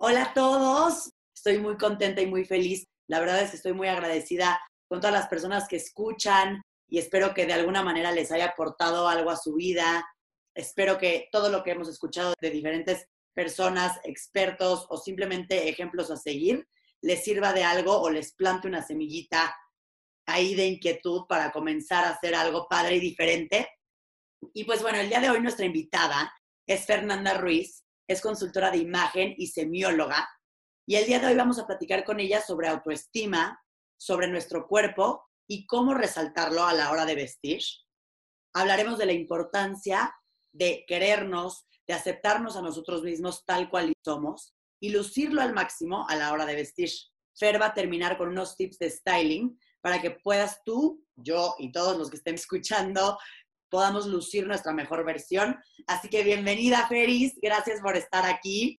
Hola a todos, estoy muy contenta y muy feliz. La verdad es que estoy muy agradecida con todas las personas que escuchan y espero que de alguna manera les haya aportado algo a su vida. Espero que todo lo que hemos escuchado de diferentes personas, expertos o simplemente ejemplos a seguir, les sirva de algo o les plante una semillita ahí de inquietud para comenzar a hacer algo padre y diferente. Y pues bueno, el día de hoy nuestra invitada es Fernanda Ruiz es consultora de imagen y semióloga. Y el día de hoy vamos a platicar con ella sobre autoestima, sobre nuestro cuerpo y cómo resaltarlo a la hora de vestir. Hablaremos de la importancia de querernos, de aceptarnos a nosotros mismos tal cual somos y lucirlo al máximo a la hora de vestir. Fer va a terminar con unos tips de styling para que puedas tú, yo y todos los que estén escuchando podamos lucir nuestra mejor versión. Así que bienvenida, Feris. Gracias por estar aquí.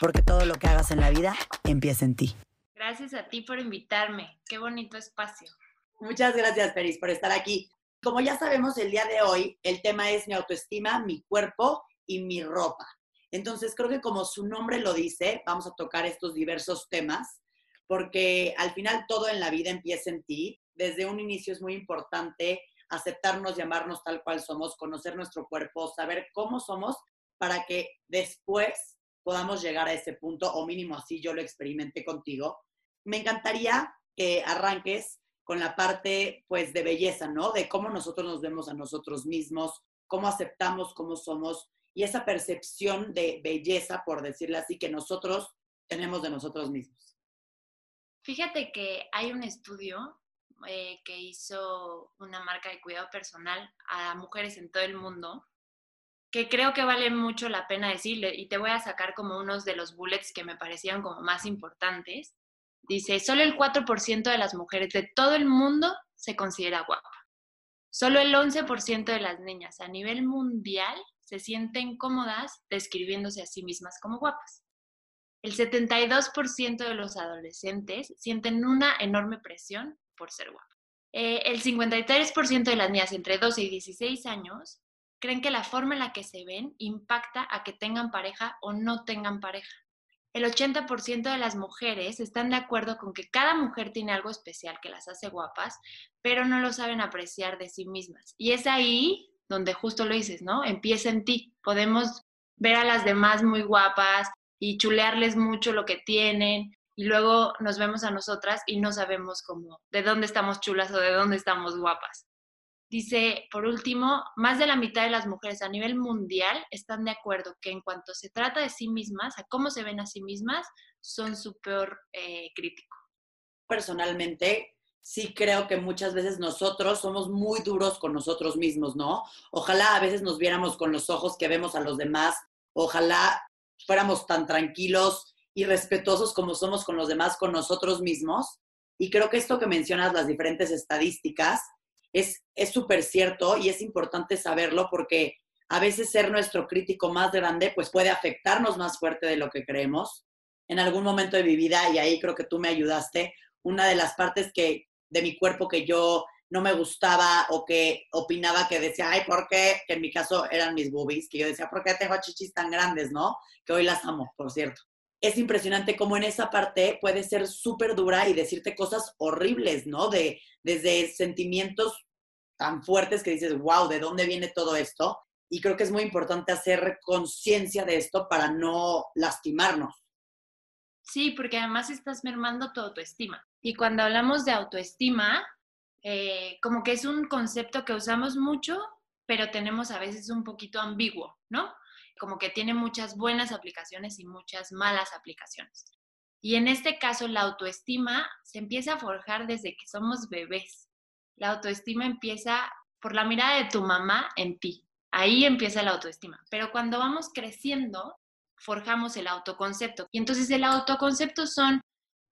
Porque todo lo que hagas en la vida empieza en ti. Gracias a ti por invitarme. Qué bonito espacio. Muchas gracias, Feris, por estar aquí. Como ya sabemos, el día de hoy el tema es mi autoestima, mi cuerpo y mi ropa. Entonces, creo que como su nombre lo dice, vamos a tocar estos diversos temas, porque al final todo en la vida empieza en ti. Desde un inicio es muy importante aceptarnos, llamarnos tal cual somos, conocer nuestro cuerpo, saber cómo somos, para que después podamos llegar a ese punto, o mínimo así yo lo experimenté contigo. Me encantaría que arranques con la parte pues de belleza, ¿no? De cómo nosotros nos vemos a nosotros mismos, cómo aceptamos cómo somos y esa percepción de belleza, por decirlo así, que nosotros tenemos de nosotros mismos. Fíjate que hay un estudio eh, que hizo una marca de cuidado personal a mujeres en todo el mundo, que creo que vale mucho la pena decirle, y te voy a sacar como unos de los bullets que me parecían como más importantes. Dice, solo el 4% de las mujeres de todo el mundo se considera guapa. Solo el 11% de las niñas a nivel mundial se sienten cómodas describiéndose a sí mismas como guapas. El 72% de los adolescentes sienten una enorme presión por ser guapa. Eh, el 53% de las niñas entre 12 y 16 años creen que la forma en la que se ven impacta a que tengan pareja o no tengan pareja. El 80% de las mujeres están de acuerdo con que cada mujer tiene algo especial que las hace guapas, pero no lo saben apreciar de sí mismas. Y es ahí donde justo lo dices, ¿no? Empieza en ti. Podemos ver a las demás muy guapas y chulearles mucho lo que tienen y luego nos vemos a nosotras y no sabemos cómo, de dónde estamos chulas o de dónde estamos guapas. Dice, por último, más de la mitad de las mujeres a nivel mundial están de acuerdo que en cuanto se trata de sí mismas, a cómo se ven a sí mismas, son su peor eh, crítico. Personalmente, sí creo que muchas veces nosotros somos muy duros con nosotros mismos, ¿no? Ojalá a veces nos viéramos con los ojos que vemos a los demás, ojalá fuéramos tan tranquilos y respetuosos como somos con los demás, con nosotros mismos. Y creo que esto que mencionas, las diferentes estadísticas, es súper cierto y es importante saberlo porque a veces ser nuestro crítico más grande pues puede afectarnos más fuerte de lo que creemos. En algún momento de mi vida, y ahí creo que tú me ayudaste, una de las partes que de mi cuerpo que yo no me gustaba o que opinaba que decía, ay, ¿por qué? Que en mi caso eran mis boobies, que yo decía, ¿por qué tengo chichis tan grandes, no? Que hoy las amo, por cierto. Es impresionante cómo en esa parte puede ser súper dura y decirte cosas horribles, ¿no? De, desde sentimientos tan fuertes que dices, wow, ¿de dónde viene todo esto? Y creo que es muy importante hacer conciencia de esto para no lastimarnos. Sí, porque además estás mermando tu autoestima. Y cuando hablamos de autoestima, eh, como que es un concepto que usamos mucho, pero tenemos a veces un poquito ambiguo, ¿no? Como que tiene muchas buenas aplicaciones y muchas malas aplicaciones. Y en este caso, la autoestima se empieza a forjar desde que somos bebés. La autoestima empieza por la mirada de tu mamá en ti. Ahí empieza la autoestima. Pero cuando vamos creciendo, forjamos el autoconcepto. Y entonces el autoconcepto son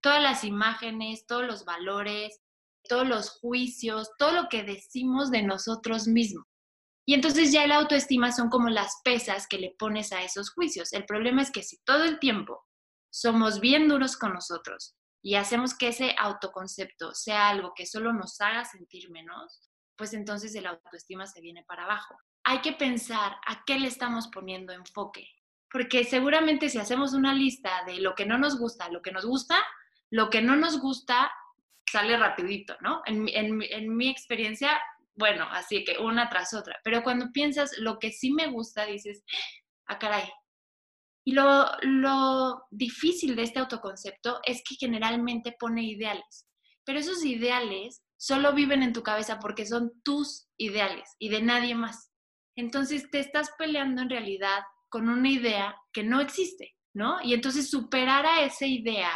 todas las imágenes, todos los valores, todos los juicios, todo lo que decimos de nosotros mismos. Y entonces ya el autoestima son como las pesas que le pones a esos juicios. El problema es que si todo el tiempo somos bien duros con nosotros y hacemos que ese autoconcepto sea algo que solo nos haga sentir menos, pues entonces el autoestima se viene para abajo. Hay que pensar a qué le estamos poniendo enfoque, porque seguramente si hacemos una lista de lo que no nos gusta, lo que nos gusta, lo que no nos gusta sale rapidito, ¿no? En, en mi experiencia, bueno, así que una tras otra, pero cuando piensas lo que sí me gusta, dices, ah, caray. Y lo, lo difícil de este autoconcepto es que generalmente pone ideales, pero esos ideales solo viven en tu cabeza porque son tus ideales y de nadie más. Entonces te estás peleando en realidad con una idea que no existe, ¿no? Y entonces superar a esa idea,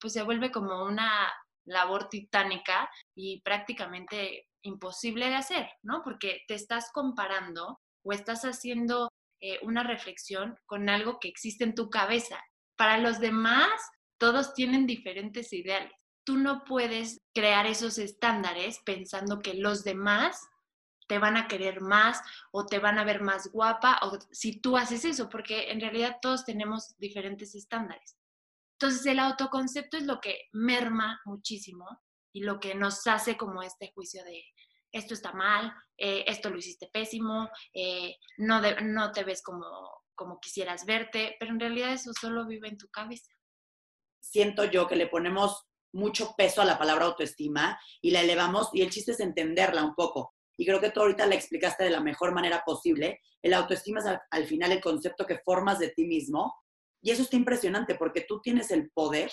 pues se vuelve como una labor titánica y prácticamente imposible de hacer, ¿no? Porque te estás comparando o estás haciendo eh, una reflexión con algo que existe en tu cabeza. Para los demás, todos tienen diferentes ideales tú no puedes crear esos estándares pensando que los demás te van a querer más o te van a ver más guapa o si tú haces eso, porque en realidad todos tenemos diferentes estándares. Entonces el autoconcepto es lo que merma muchísimo y lo que nos hace como este juicio de esto está mal, eh, esto lo hiciste pésimo, eh, no, no te ves como, como quisieras verte, pero en realidad eso solo vive en tu cabeza. Siento yo que le ponemos mucho peso a la palabra autoestima y la elevamos y el chiste es entenderla un poco. Y creo que tú ahorita la explicaste de la mejor manera posible. El autoestima es al, final el concepto que formas de ti mismo y eso está impresionante porque tú tienes el poder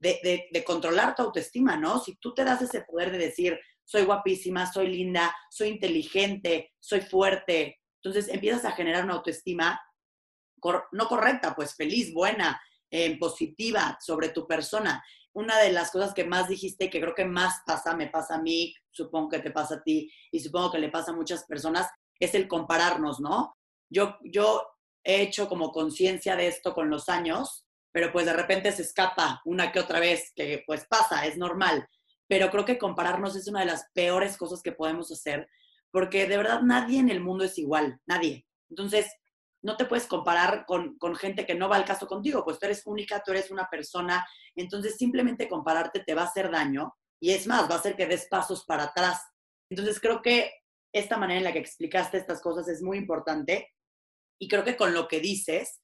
de, de, controlar tu autoestima, ¿no? Si tú te das ese poder de decir, soy guapísima, soy linda, soy inteligente, soy fuerte, entonces empiezas a generar una autoestima no correcta, pues feliz, buena, eh, positiva sobre tu persona una de las cosas que más dijiste, que creo que más pasa, me pasa a mí, supongo que te pasa a ti y supongo que le pasa a muchas personas, es el compararnos, ¿no? Yo, yo he hecho como conciencia de esto con los años, pero pues de repente se escapa una que otra vez, que pues pasa, es normal. Pero creo que compararnos es una de las peores cosas que podemos hacer, porque de verdad nadie en el mundo es igual, nadie. Entonces, no te puedes comparar con, gente que no va al caso contigo, pues tú eres única, tú eres una persona, entonces simplemente compararte te va a hacer daño y es más, va a hacer que des pasos para atrás. Entonces creo que esta manera en la que explicaste estas cosas es muy importante y creo que con lo que dices,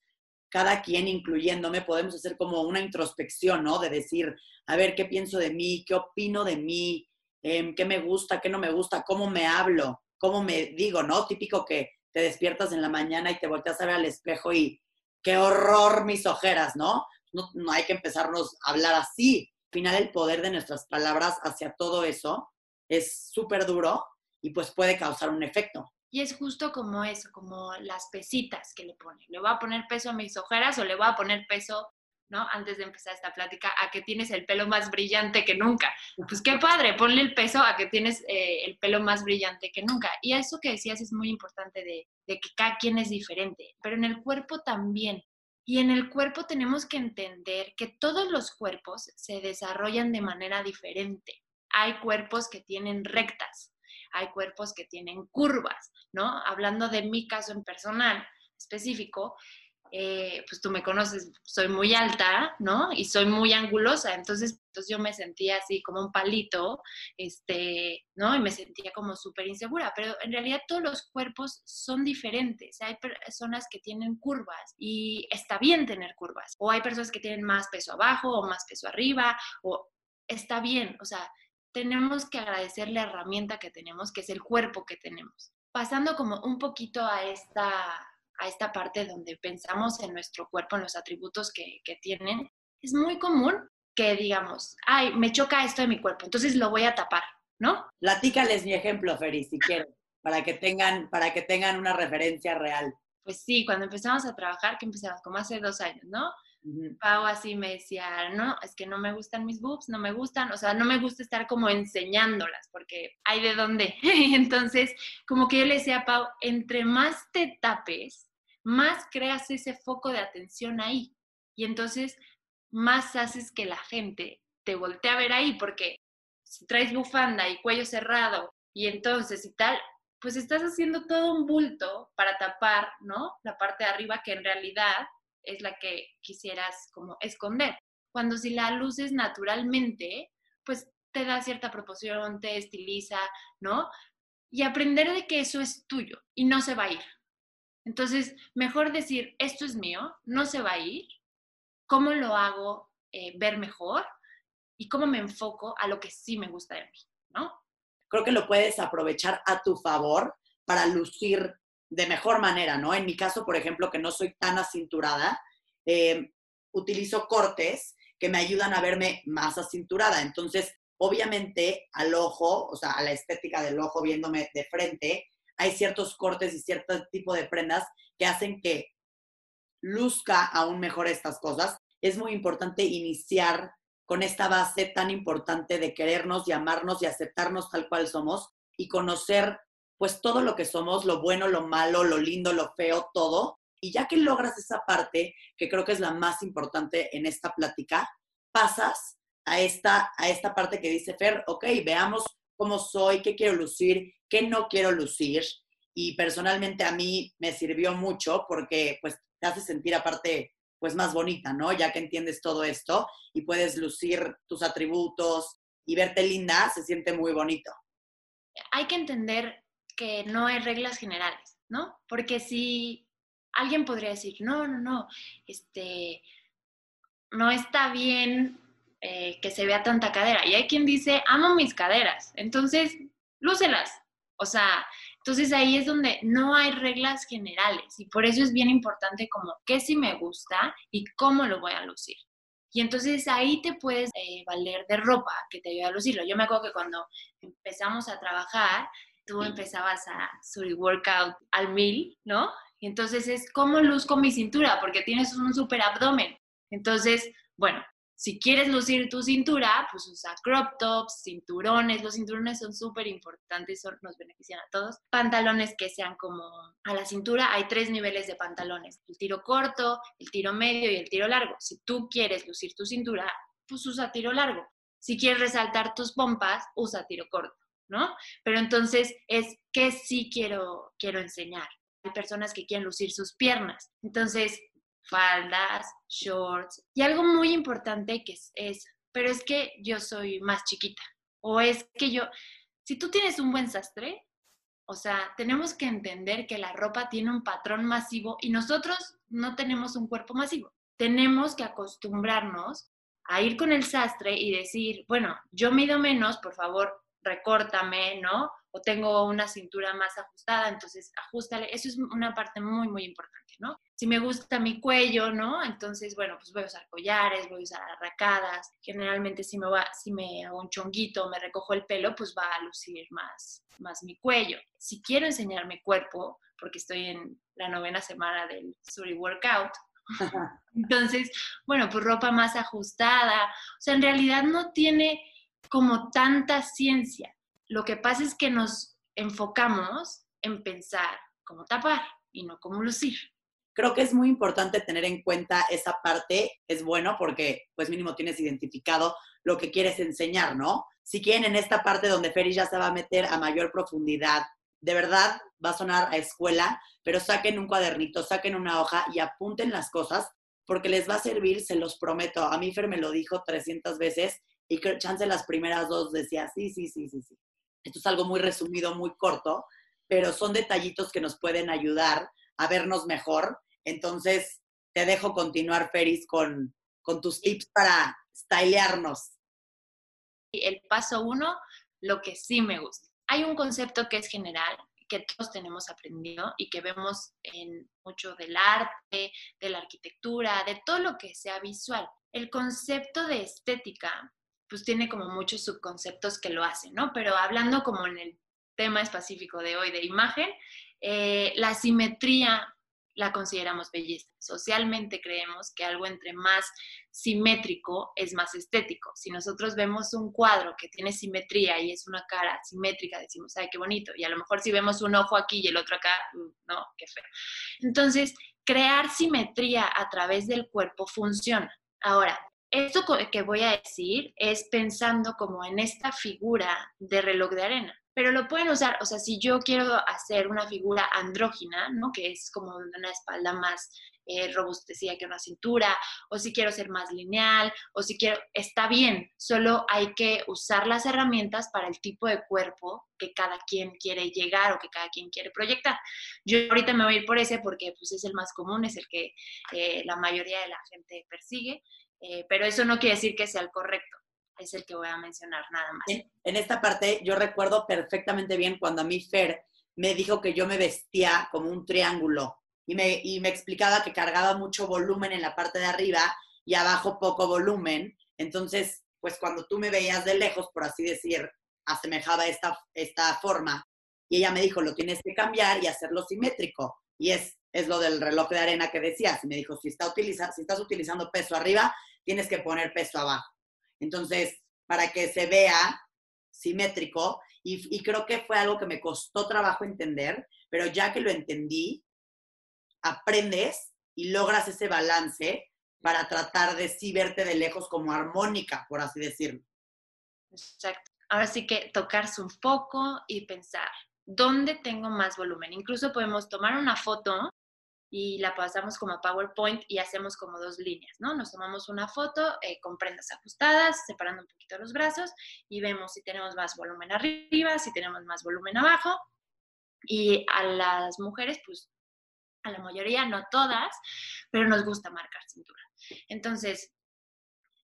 cada quien, incluyéndome, podemos hacer como una introspección, ¿no? De decir, a ver, ¿qué pienso de mí? ¿Qué opino de mí? Em, ¿Qué me gusta? ¿Qué no me gusta? ¿Cómo me hablo? ¿Cómo me digo? ¿No? Típico que te despiertas en la mañana y te volteas a ver al espejo y qué horror mis ojeras, ¿no? No, no hay que empezarnos a hablar así. Al final el poder de nuestras palabras hacia todo eso es súper duro y pues puede causar un efecto. Y es justo como eso, como las pesitas que le pone. ¿Le voy a poner peso a mis ojeras o le voy a poner peso ¿no? Antes de empezar esta plática, a que tienes el pelo más brillante que nunca. Pues qué padre, ponle el peso a que tienes eh, el pelo más brillante que nunca. Y eso que decías es muy importante de, de que cada quien es diferente, pero en el cuerpo también. Y en el cuerpo tenemos que entender que todos los cuerpos se desarrollan de manera diferente. Hay cuerpos que tienen rectas, hay cuerpos que tienen curvas, ¿no? Hablando de mi caso en personal específico, eh, pues tú me conoces, soy muy alta, ¿no? Y soy muy angulosa, entonces, entonces yo me sentía así como un palito, este, ¿no? Y me sentía como súper insegura, pero en realidad todos los cuerpos son diferentes. Hay personas que tienen curvas y está bien tener curvas, o hay personas que tienen más peso abajo o más peso arriba, o está bien, o sea, tenemos que agradecer la herramienta que tenemos, que es el cuerpo que tenemos. Pasando como un poquito a esta a esta parte donde pensamos en nuestro cuerpo, en los atributos que, tienen, es muy común que digamos, ay, me choca esto de mi cuerpo, entonces lo voy a tapar, ¿no? Platícales mi ejemplo, Feri, si quieres, para que tengan, para que tengan una referencia real. Pues sí, cuando empezamos a trabajar, que empezamos como hace dos años, ¿no? Pau así me decía, no, es que no me gustan mis boobs, no me gustan, o sea, no me gusta estar como enseñándolas, porque hay de dónde. Entonces, como que yo le decía a Pau, entre más te tapes, más creas ese foco de atención ahí. Y entonces más haces que la gente te voltee a ver ahí, porque si traes bufanda y cuello cerrado y entonces y tal, pues estás haciendo todo un bulto para tapar, ¿no? La parte de arriba que en realidad es la que quisieras como esconder. Cuando si la luces naturalmente, pues te da cierta proporción, te estiliza, ¿no? Y aprender de que eso es tuyo y no se va a ir. Entonces, mejor decir, esto es mío, no se va a ir, ¿cómo lo hago eh, ver mejor? Y cómo me enfoco a lo que sí me gusta de mí, ¿no? Creo que lo puedes aprovechar a tu favor para lucir de mejor manera, ¿no? En mi caso, por ejemplo, que no soy tan acinturada, eh, utilizo cortes que me ayudan a verme más acinturada. Entonces, obviamente, al ojo, o sea, a la estética del ojo viéndome de frente, hay ciertos cortes y cierto tipo de prendas que hacen que luzca aún mejor estas cosas. Es muy importante iniciar con esta base tan importante de querernos, llamarnos y aceptarnos tal cual somos y conocer pues todo lo que somos, lo bueno, lo malo, lo lindo, lo feo, todo. Y ya que logras esa parte, que creo que es la más importante en esta plática, pasas a esta, a esta parte que dice Fer, ok, veamos cómo soy, qué quiero lucir, qué no quiero lucir. Y personalmente a mí me sirvió mucho porque pues te hace sentir aparte pues más bonita, ¿no? Ya que entiendes todo esto y puedes lucir tus atributos y verte linda, se siente muy bonito. Hay que entender que no hay reglas generales, ¿no? Porque si alguien podría decir, no, no, no, este, no está bien eh, que se vea tanta cadera. Y hay quien dice, amo mis caderas, entonces, lúcelas. O sea, entonces ahí es donde no hay reglas generales y por eso es bien importante como qué sí me gusta y cómo lo voy a lucir. Y entonces ahí te puedes eh, valer de ropa que te ayude a lucirlo. Yo me acuerdo que cuando empezamos a trabajar, tú empezabas a subir workout al mil, ¿no? Y entonces es cómo luzco mi cintura, porque tienes un super abdomen. Entonces, bueno, si quieres lucir tu cintura, pues usa crop tops, cinturones. Los cinturones son súper importantes, nos benefician a todos. Pantalones que sean como a la cintura. Hay tres niveles de pantalones. El tiro corto, el tiro medio y el tiro largo. Si tú quieres lucir tu cintura, pues usa tiro largo. Si quieres resaltar tus pompas, usa tiro corto. ¿No? Pero entonces es que sí quiero, quiero enseñar. Hay personas que quieren lucir sus piernas. Entonces, faldas, shorts. Y algo muy importante que es, es, pero es que yo soy más chiquita. O es que yo, si tú tienes un buen sastre, o sea, tenemos que entender que la ropa tiene un patrón masivo y nosotros no tenemos un cuerpo masivo. Tenemos que acostumbrarnos a ir con el sastre y decir, bueno, yo mido menos, por favor, recórtame, ¿no? O tengo una cintura más ajustada, entonces ajustale. Eso es una parte muy, muy importante, ¿no? Si me gusta mi cuello, ¿no? Entonces, bueno, pues voy a usar collares, voy a usar arracadas. Generalmente si me, va, si me hago un chonguito, me recojo el pelo, pues va a lucir más, más mi cuello. Si quiero enseñar mi cuerpo, porque estoy en la novena semana del Suri Workout, entonces, bueno, pues ropa más ajustada. O sea, en realidad no tiene como tanta ciencia. Lo que pasa es que nos enfocamos en pensar cómo tapar y no cómo lucir. Creo que es muy importante tener en cuenta esa parte, es bueno porque pues mínimo tienes identificado lo que quieres enseñar, ¿no? Si quieren en esta parte donde Ferry ya se va a meter a mayor profundidad, de verdad va a sonar a escuela, pero saquen un cuadernito, saquen una hoja y apunten las cosas porque les va a servir, se los prometo. A mí Fer me lo dijo 300 veces y que chance las primeras dos decía, sí, sí, sí, sí. Esto es algo muy resumido, muy corto, pero son detallitos que nos pueden ayudar a vernos mejor. Entonces, te dejo continuar, Feris, con, con tus tips para stylearnos. El paso uno, lo que sí me gusta. Hay un concepto que es general, que todos tenemos aprendido y que vemos en mucho del arte, de la arquitectura, de todo lo que sea visual. El concepto de estética pues tiene como muchos subconceptos que lo hacen, ¿no? Pero hablando como en el tema específico de hoy de imagen, eh, la simetría la consideramos belleza. Socialmente creemos que algo entre más simétrico es más estético. Si nosotros vemos un cuadro que tiene simetría y es una cara simétrica, decimos, ay, qué bonito. Y a lo mejor si vemos un ojo aquí y el otro acá, mm, no, qué feo. Entonces, crear simetría a través del cuerpo funciona. Ahora, esto que voy a decir es pensando como en esta figura de reloj de arena pero lo pueden usar, o sea, si yo quiero hacer una figura andrógina, ¿no? Que es como una espalda más eh, robustecida que una cintura, o si quiero ser más lineal, o si quiero, está bien, solo hay que usar las herramientas para el tipo de cuerpo que cada quien quiere llegar o que cada quien quiere proyectar. Yo ahorita me voy a ir por ese porque pues, es el más común, es el que eh, la mayoría de la gente persigue, eh, pero eso no quiere decir que sea el correcto es el que voy a mencionar nada más. En, esta parte yo recuerdo perfectamente bien cuando a mí Fer me dijo que yo me vestía como un triángulo y me, y me explicaba que cargaba mucho volumen en la parte de arriba y abajo poco volumen. Entonces, pues cuando tú me veías de lejos, por así decir, asemejaba esta, esta forma. Y ella me dijo, lo tienes que cambiar y hacerlo simétrico. Y es, es lo del reloj de arena que decías. Y me dijo, si, está utiliza, si estás utilizando peso arriba, tienes que poner peso abajo. Entonces, para que se vea simétrico, y, creo que fue algo que me costó trabajo entender, pero ya que lo entendí, aprendes y logras ese balance para tratar de sí verte de lejos como armónica, por así decirlo. Exacto. Ahora sí que tocarse un poco y pensar, ¿dónde tengo más volumen? Incluso podemos tomar una foto y la pasamos como a PowerPoint y hacemos como dos líneas, ¿no? Nos tomamos una foto eh, con prendas ajustadas, separando un poquito los brazos y vemos si tenemos más volumen arriba, si tenemos más volumen abajo. Y a las mujeres, pues a la mayoría, no todas, pero nos gusta marcar cintura. Entonces,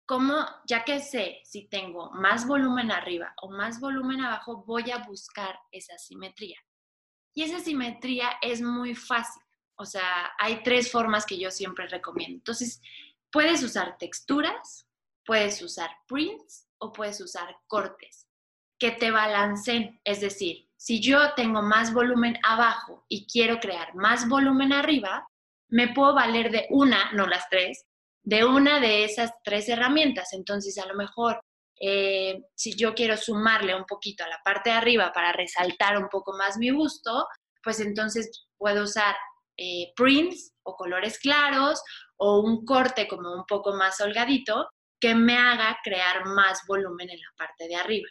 ¿cómo, ya que sé si tengo más volumen arriba o más volumen abajo, voy a buscar esa simetría? Y esa simetría es muy fácil o sea, hay tres formas que yo siempre recomiendo. Entonces, puedes usar texturas, puedes usar prints o puedes usar cortes que te balanceen. Es decir, si yo tengo más volumen abajo y quiero crear más volumen arriba, me puedo valer de una, no las tres, de una de esas tres herramientas. Entonces, a lo mejor, eh, si yo quiero sumarle un poquito a la parte de arriba para resaltar un poco más mi busto, pues entonces puedo usar eh, prints o colores claros o un corte como un poco más holgadito que me haga crear más volumen en la parte de arriba.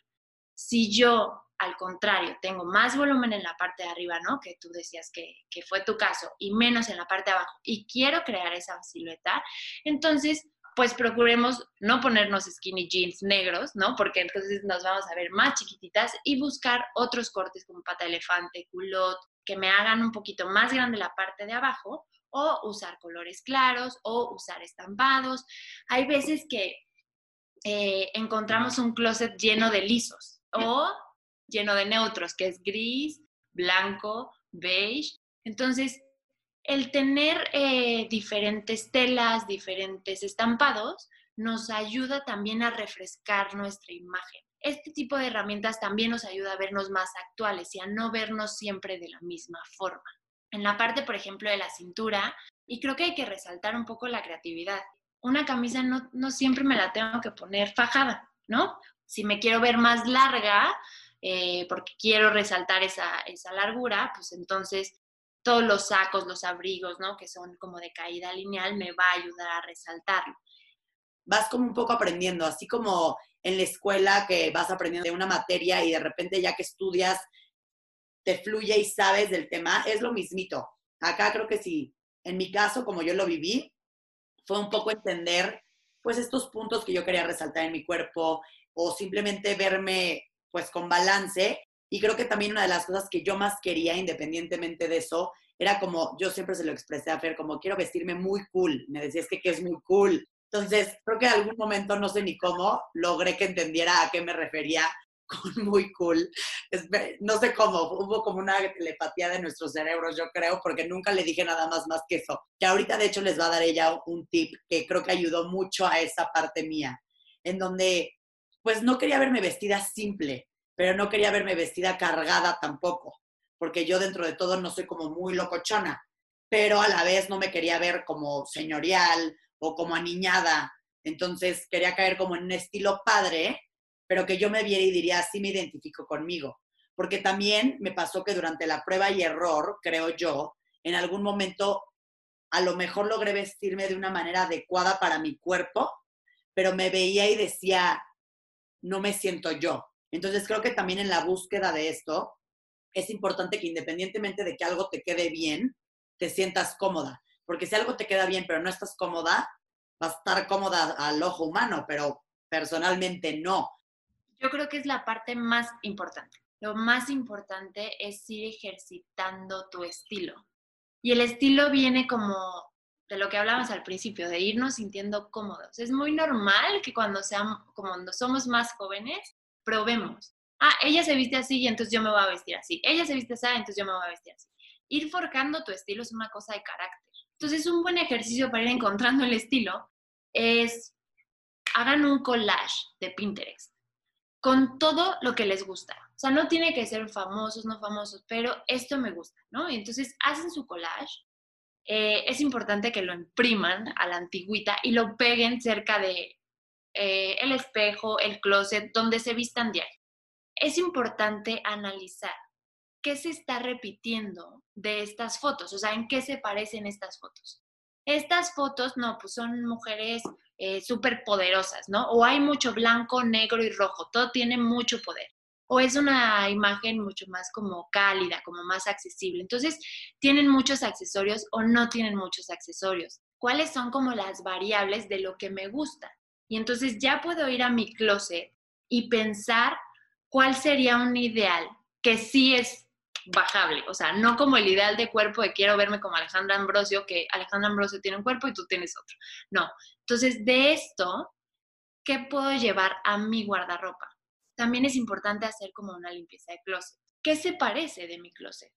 Si yo, al contrario, tengo más volumen en la parte de arriba, ¿no? Que tú decías que, fue tu caso, y menos en la parte de abajo, y quiero crear esa silueta, entonces pues procuremos no ponernos skinny jeans negros, ¿no? Porque entonces nos vamos a ver más chiquititas y buscar otros cortes como pata elefante, culot, que me hagan un poquito más grande la parte de abajo o usar colores claros o usar estampados. Hay veces que eh, encontramos un closet lleno de lisos o lleno de neutros, que es gris, blanco, beige. Entonces, el tener eh, diferentes telas, diferentes estampados, nos ayuda también a refrescar nuestra imagen este tipo de herramientas también nos ayuda a vernos más actuales y a no vernos siempre de la misma forma. En la parte, por ejemplo, de la cintura, y creo que hay que resaltar un poco la creatividad. Una camisa no, siempre me la tengo que poner fajada, ¿no? Si me quiero ver más larga, eh, porque quiero resaltar esa, esa largura, pues entonces todos los sacos, los abrigos, ¿no? Que son como de caída lineal, me va a ayudar a resaltarlo. Vas como un poco aprendiendo, así como en la escuela que vas aprendiendo de una materia y de repente ya que estudias te fluye y sabes del tema, es lo mismito. Acá creo que sí, en mi caso, como yo lo viví, fue un poco entender pues estos puntos que yo quería resaltar en mi cuerpo o simplemente verme pues con balance. Y creo que también una de las cosas que yo más quería, independientemente de eso, era como, yo siempre se lo expresé a Fer, como quiero vestirme muy cool. Me decía, es que, que es muy cool. Entonces, creo que en algún momento, no sé ni cómo, logré que entendiera a qué me refería con muy cool. no sé cómo, hubo como una telepatía de nuestros cerebros, yo creo, porque nunca le dije nada más más que eso. Que ahorita, de hecho, les va a dar ella un tip que creo que ayudó mucho a esa parte mía, en donde, pues, no quería verme vestida simple, pero no quería verme vestida cargada tampoco, porque yo dentro de todo no soy como muy locochona. pero a la vez no me quería ver como señorial o como aniñada. Entonces quería caer como en un estilo padre, pero que yo me viera y diría, sí me identifico conmigo. Porque también me pasó que durante la prueba y error, creo yo, en algún momento a lo mejor logré vestirme de una manera adecuada para mi cuerpo, pero me veía y decía, no me siento yo. Entonces creo que también en la búsqueda de esto es importante que independientemente de que algo te quede bien, te sientas cómoda. Porque si algo te queda bien pero no estás cómoda, va a estar cómoda al ojo humano, pero personalmente no. Yo creo que es la parte más importante. Lo más importante es ir ejercitando tu estilo. Y el estilo viene como de lo que hablábamos al principio, de irnos sintiendo cómodos. Es muy normal que cuando, seamos, cuando somos más jóvenes, probemos. Ah, ella se viste así y entonces yo me voy a vestir así. Ella se viste así, entonces yo me voy a vestir así. Ir forjando tu estilo es una cosa de carácter. Entonces, un buen ejercicio para ir encontrando el estilo es hagan un collage de Pinterest con todo lo que les gusta. O sea, no tiene que ser famosos, no famosos, pero esto me gusta, ¿no? Entonces hacen su collage. Eh, es importante que lo impriman a la antigüita y lo peguen cerca de eh, el espejo, el closet, donde se vistan diario. Es importante analizar qué se está repitiendo de estas fotos, o sea, en qué se parecen estas fotos. Estas fotos, no, pues son mujeres eh, súper poderosas, ¿no? O hay mucho blanco, negro y rojo, todo tiene mucho poder. O es una imagen mucho más como cálida, como más accesible. Entonces, tienen muchos accesorios o no tienen muchos accesorios. ¿Cuáles son como las variables de lo que me gusta? Y entonces ya puedo ir a mi closet y pensar cuál sería un ideal que sí es bajable, o sea, no como el ideal de cuerpo de quiero verme como Alejandra Ambrosio, que Alejandra Ambrosio tiene un cuerpo y tú tienes otro. No. Entonces, de esto, ¿qué puedo llevar a mi guardarropa? También es importante hacer como una limpieza de closet. ¿Qué se parece de mi closet?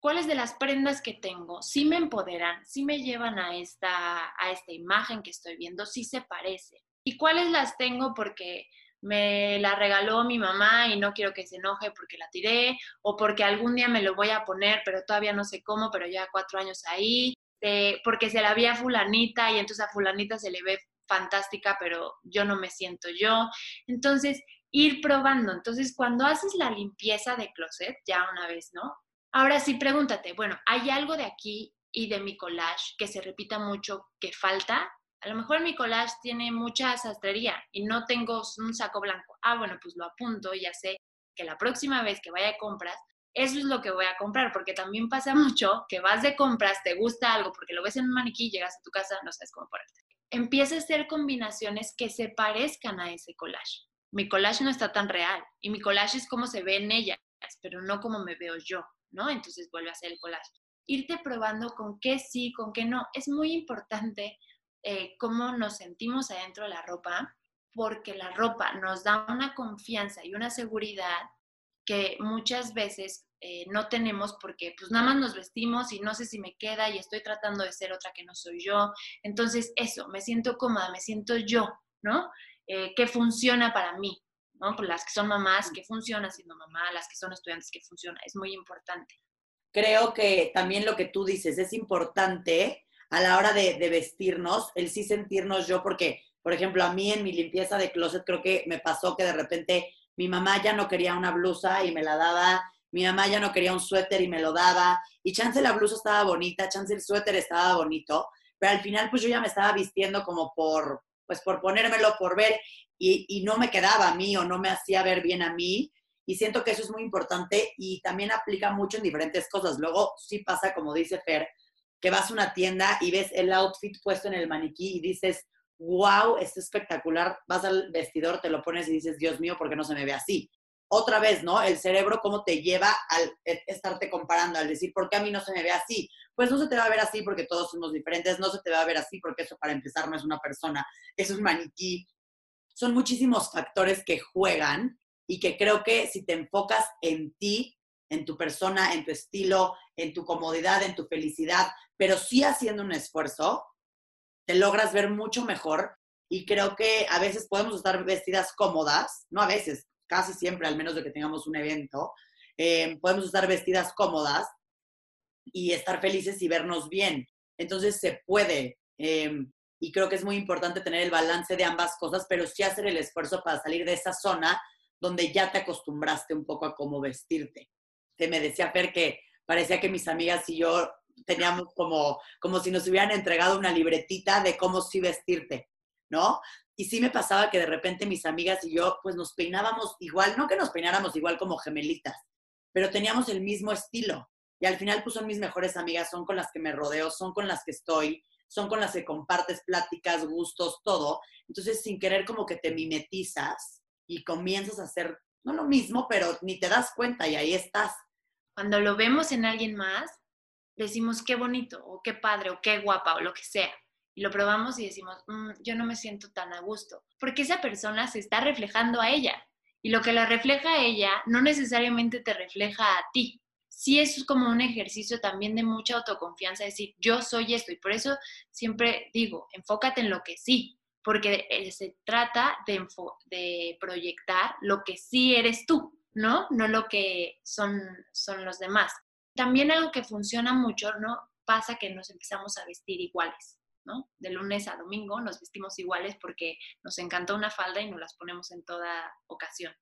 ¿Cuáles de las prendas que tengo sí me empoderan, sí me llevan a esta, a esta imagen que estoy viendo, sí se parece? ¿Y cuáles las tengo porque me la regaló mi mamá y no quiero que se enoje porque la tiré, o porque algún día me lo voy a poner, pero todavía no sé cómo, pero ya cuatro años ahí, porque se la vi a fulanita y entonces a fulanita se le ve fantástica, pero yo no me siento yo. Entonces, ir probando. Entonces, cuando haces la limpieza de closet, ya una vez, ¿no? Ahora sí, pregúntate, bueno, ¿hay algo de aquí y de mi collage que se repita mucho que falta? A lo mejor mi collage tiene mucha sastrería y no tengo un saco blanco. Ah, bueno, pues lo apunto y ya sé que la próxima vez que vaya a compras, eso es lo que voy a comprar, porque también pasa mucho que vas de compras, te gusta algo, porque lo ves en un maniquí, llegas a tu casa, no sabes cómo ponerte. Empieza a hacer combinaciones que se parezcan a ese collage. Mi collage no está tan real y mi collage es como se ve en ellas, pero no como me veo yo, ¿no? Entonces vuelve a hacer el collage. Irte probando con qué sí, con qué no. Es muy importante eh, cómo nos sentimos adentro de la ropa, porque la ropa nos da una confianza y una seguridad que muchas veces eh, no tenemos porque pues nada más nos vestimos y no sé si me queda y estoy tratando de ser otra que no soy yo. Entonces eso, me siento cómoda, me siento yo, ¿no? Eh, que funciona para mí, ¿no? Por las que son mamás, que funciona siendo mamá, las que son estudiantes, que funciona, es muy importante. Creo que también lo que tú dices es importante a la hora de, vestirnos, el sí sentirnos yo, porque, por ejemplo, a mí en mi limpieza de closet creo que me pasó que de repente mi mamá ya no quería una blusa y me la daba, mi mamá ya no quería un suéter y me lo daba, y chance la blusa estaba bonita, chance el suéter estaba bonito, pero al final pues yo ya me estaba vistiendo como por, pues por ponérmelo, por ver, y, y no me quedaba a mí o no me hacía ver bien a mí, y siento que eso es muy importante y también aplica mucho en diferentes cosas. Luego sí pasa, como dice Fer, que vas a una tienda y ves el outfit puesto en el maniquí y dices, wow, es espectacular. Vas al vestidor, te lo pones y dices, Dios mío, ¿por qué no se me ve así? Otra vez, ¿no? El cerebro, ¿cómo te lleva al e, estarte comparando, al decir, ¿por qué a mí no se me ve así? Pues no se te va a ver así porque todos somos diferentes, no se te va a ver así porque eso para empezar no es una persona, es un maniquí. Son muchísimos factores que juegan y que creo que si te enfocas en ti, en tu persona, en tu estilo, en tu comodidad, en tu felicidad, pero sí haciendo un esfuerzo, te logras ver mucho mejor y creo que a veces podemos estar vestidas cómodas, no a veces, casi siempre, al menos de que tengamos un evento, eh, podemos estar vestidas cómodas, y estar felices y vernos bien. Entonces se puede. Em, y creo que es muy importante tener el balance de ambas cosas, pero sí hacer el esfuerzo para salir de esa zona donde ya te acostumbraste un poco a cómo vestirte. Me decía Fer que parecía que mis amigas y yo teníamos como, como si nos hubieran entregado una libretita de cómo sí vestirte, ¿no? Y sí me pasaba que de repente mis amigas y yo, pues nos peinábamos igual, no que nos peináramos igual como gemelitas, pero teníamos el mismo estilo. Y al final, pues son mis mejores amigas, son con las que me rodeo, son con las que estoy, son con las que compartes pláticas, gustos, todo. Entonces, sin querer, como que te mimetizas y comienzas a hacer, no lo mismo, pero ni te das cuenta y ahí estás. Cuando lo vemos en alguien más, decimos qué bonito, o qué padre, o qué guapa, o lo que sea y lo probamos y decimos, mm, yo no me siento tan a gusto, porque esa persona se está reflejando a ella y lo que la refleja a ella no necesariamente te refleja a ti. Sí es como un ejercicio también de mucha autoconfianza, decir, yo soy esto y por eso siempre digo, enfócate en lo que sí, porque eh, se trata de, de proyectar lo que sí eres tú, ¿no? No lo que son, son los demás. También algo que funciona mucho, ¿no? Pasa que nos empezamos a vestir iguales. De lunes a domingo nos vestimos iguales porque nos encantó una falda y nos las ponemos en toda ocasión.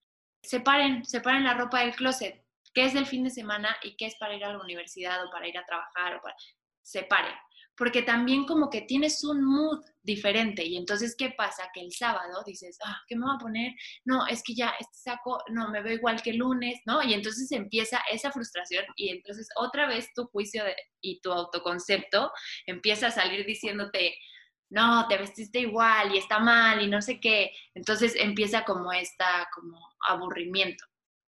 Separen, separen la ropa del closet. ¿Qué es del fin de semana y qué es para ir a la universidad o para ir a trabajar? O para... Separen porque también como que tienes un mood diferente y entonces ¿qué pasa? Que el sábado dices, ah, ¿qué me voy a poner? No, es que ya este saco, no, me veo igual que el lunes, ¿no? Y entonces empieza esa frustración y entonces otra vez tu juicio y tu autoconcepto empieza a salir diciéndote, no, te vestiste igual y está mal y no sé qué. Entonces empieza como esta, como aburrimiento.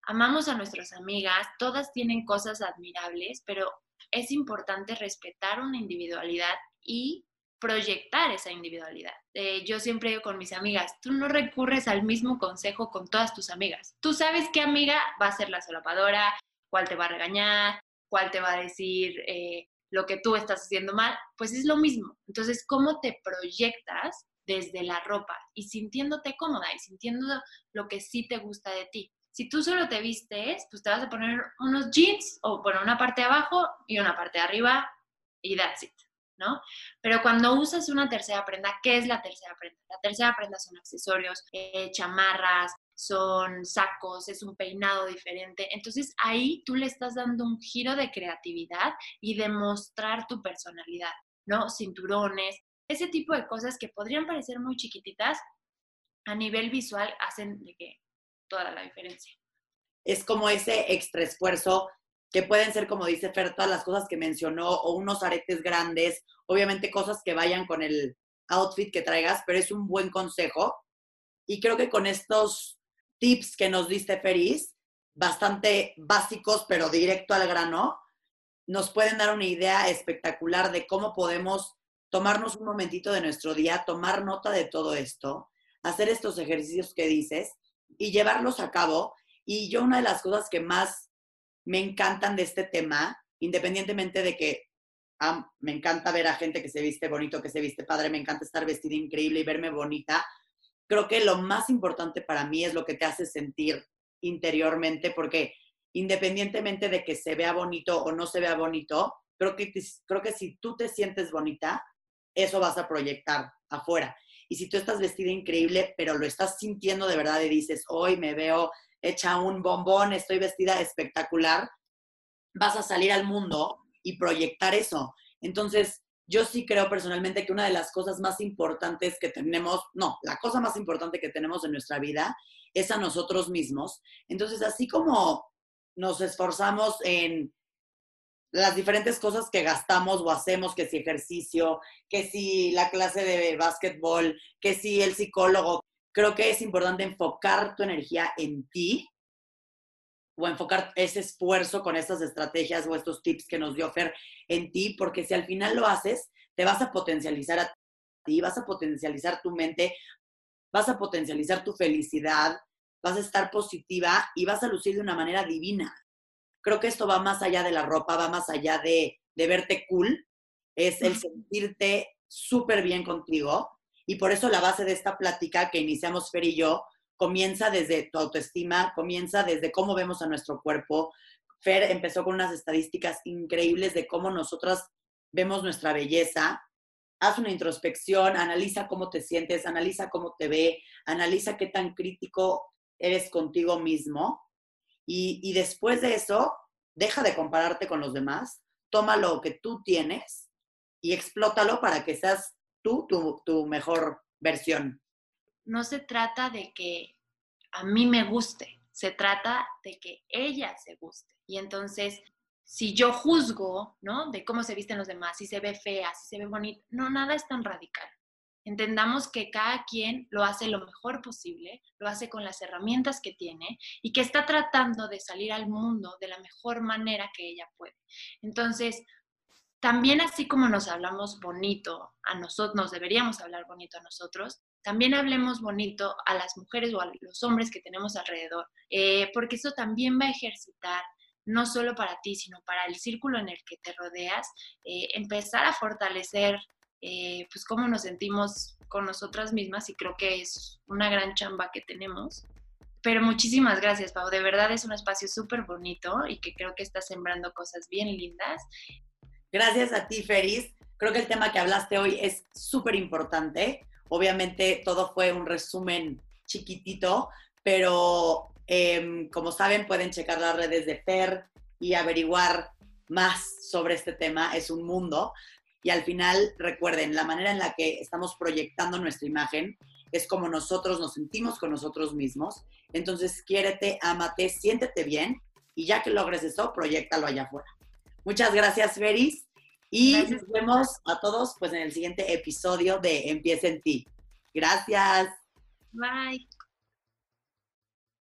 Amamos a nuestras amigas, todas tienen cosas admirables, pero es importante respetar una individualidad y proyectar esa individualidad. Eh, yo siempre digo con mis amigas, tú no recurres al mismo consejo con todas tus amigas. Tú sabes qué amiga va a ser la solapadora, cuál te va a regañar, cuál te va a decir eh, lo que tú estás haciendo mal, pues es lo mismo. Entonces, ¿cómo te proyectas desde la ropa y sintiéndote cómoda y sintiendo lo que sí te gusta de ti? Si tú solo te vistes, pues te vas a poner unos jeans o bueno, una parte de abajo y una parte de arriba y that's it, ¿no? Pero cuando usas una tercera prenda, ¿qué es la tercera prenda? La tercera prenda son accesorios, eh, chamarras, son sacos, es un peinado diferente. Entonces ahí tú le estás dando un giro de creatividad y de mostrar tu personalidad, ¿no? Cinturones, ese tipo de cosas que podrían parecer muy chiquititas, a nivel visual hacen de que toda la diferencia. Es como ese extra esfuerzo que pueden ser, como dice Fer, todas las cosas que mencionó, o unos aretes grandes, obviamente cosas que vayan con el outfit que traigas, pero es un buen consejo. Y creo que con estos tips que nos diste, Feris, bastante básicos, pero directo al grano, nos pueden dar una idea espectacular de cómo podemos tomarnos un momentito de nuestro día, tomar nota de todo esto, hacer estos ejercicios que dices y llevarlos a cabo. Y yo una de las cosas que más me encantan de este tema, independientemente de que me encanta ver a gente que se viste bonito, que se viste padre, me encanta estar vestida increíble y verme bonita, creo que lo más importante para mí es lo que te hace sentir interiormente, porque independientemente de que se vea bonito o no se vea bonito, creo que, creo que si tú te sientes bonita, eso vas a proyectar afuera. Y si tú estás vestida increíble, pero lo estás sintiendo de verdad y dices, hoy me veo hecha un bombón, estoy vestida espectacular, vas a salir al mundo y proyectar eso. Entonces, yo sí creo personalmente que una de las cosas más importantes que tenemos, no, la cosa más importante que tenemos en nuestra vida es a nosotros mismos. Entonces, así como nos esforzamos en las diferentes cosas que gastamos o hacemos, que si ejercicio, que si la clase de básquetbol, que si el psicólogo. Creo que es importante enfocar tu energía en ti o enfocar ese esfuerzo con estas estrategias o estos tips que nos dio Fer en ti, porque si al final lo haces, te vas a potencializar a ti, vas a potencializar tu mente, vas a potencializar tu felicidad, vas a estar positiva y vas a lucir de una manera divina creo que esto va más allá de la ropa, va más allá de, verte cool, es el sentirte súper bien contigo. Y por eso la base de esta plática que iniciamos Fer y yo comienza desde tu autoestima, comienza desde cómo vemos a nuestro cuerpo, Fer empezó con unas estadísticas increíbles de cómo nosotras vemos nuestra belleza. Haz una introspección, analiza cómo te sientes, analiza cómo te ve, analiza qué tan crítico eres contigo mismo. Y, después de eso, deja de compararte con los demás, toma lo que tú tienes y explótalo para que seas tú tu, tu mejor versión. No se trata de que a mí me guste, se trata de que ella se guste. Y entonces, si yo juzgo, ¿no? De cómo se visten los demás, si se ve fea, si se ve bonita, no, nada es tan radical. Entendamos que cada quien lo hace lo mejor posible, lo hace con las herramientas que tiene y que está tratando de salir al mundo de la mejor manera que ella puede. Entonces, también así como nos hablamos bonito a nosotros, nos deberíamos hablar bonito a nosotros, también hablemos bonito a las mujeres o a los hombres que tenemos alrededor, eh, porque eso también va a ejercitar no solo para ti, sino para el círculo en el que te rodeas, eh, empezar a fortalecer eh, pues cómo nos sentimos con nosotras mismas y creo que es una gran chamba que tenemos. Pero muchísimas gracias, Pau. De verdad es un espacio súper bonito y que creo que está sembrando cosas bien lindas. Gracias a ti, Feris. Creo que el tema que hablaste hoy es súper importante. Obviamente todo fue un resumen chiquitito, pero Em, como saben, pueden checar las redes de Fer y averiguar más sobre este tema. Es un mundo. Y al final, recuerden, la manera en la que estamos proyectando nuestra imagen es como nosotros nos sentimos con nosotros mismos. Entonces, quiérete, ámate, siéntete bien y ya que logres eso, proyectalo allá afuera. Muchas gracias, Feris. Y nos vemos a todos pues en el siguiente episodio de Empieza en ti. Gracias. Bye.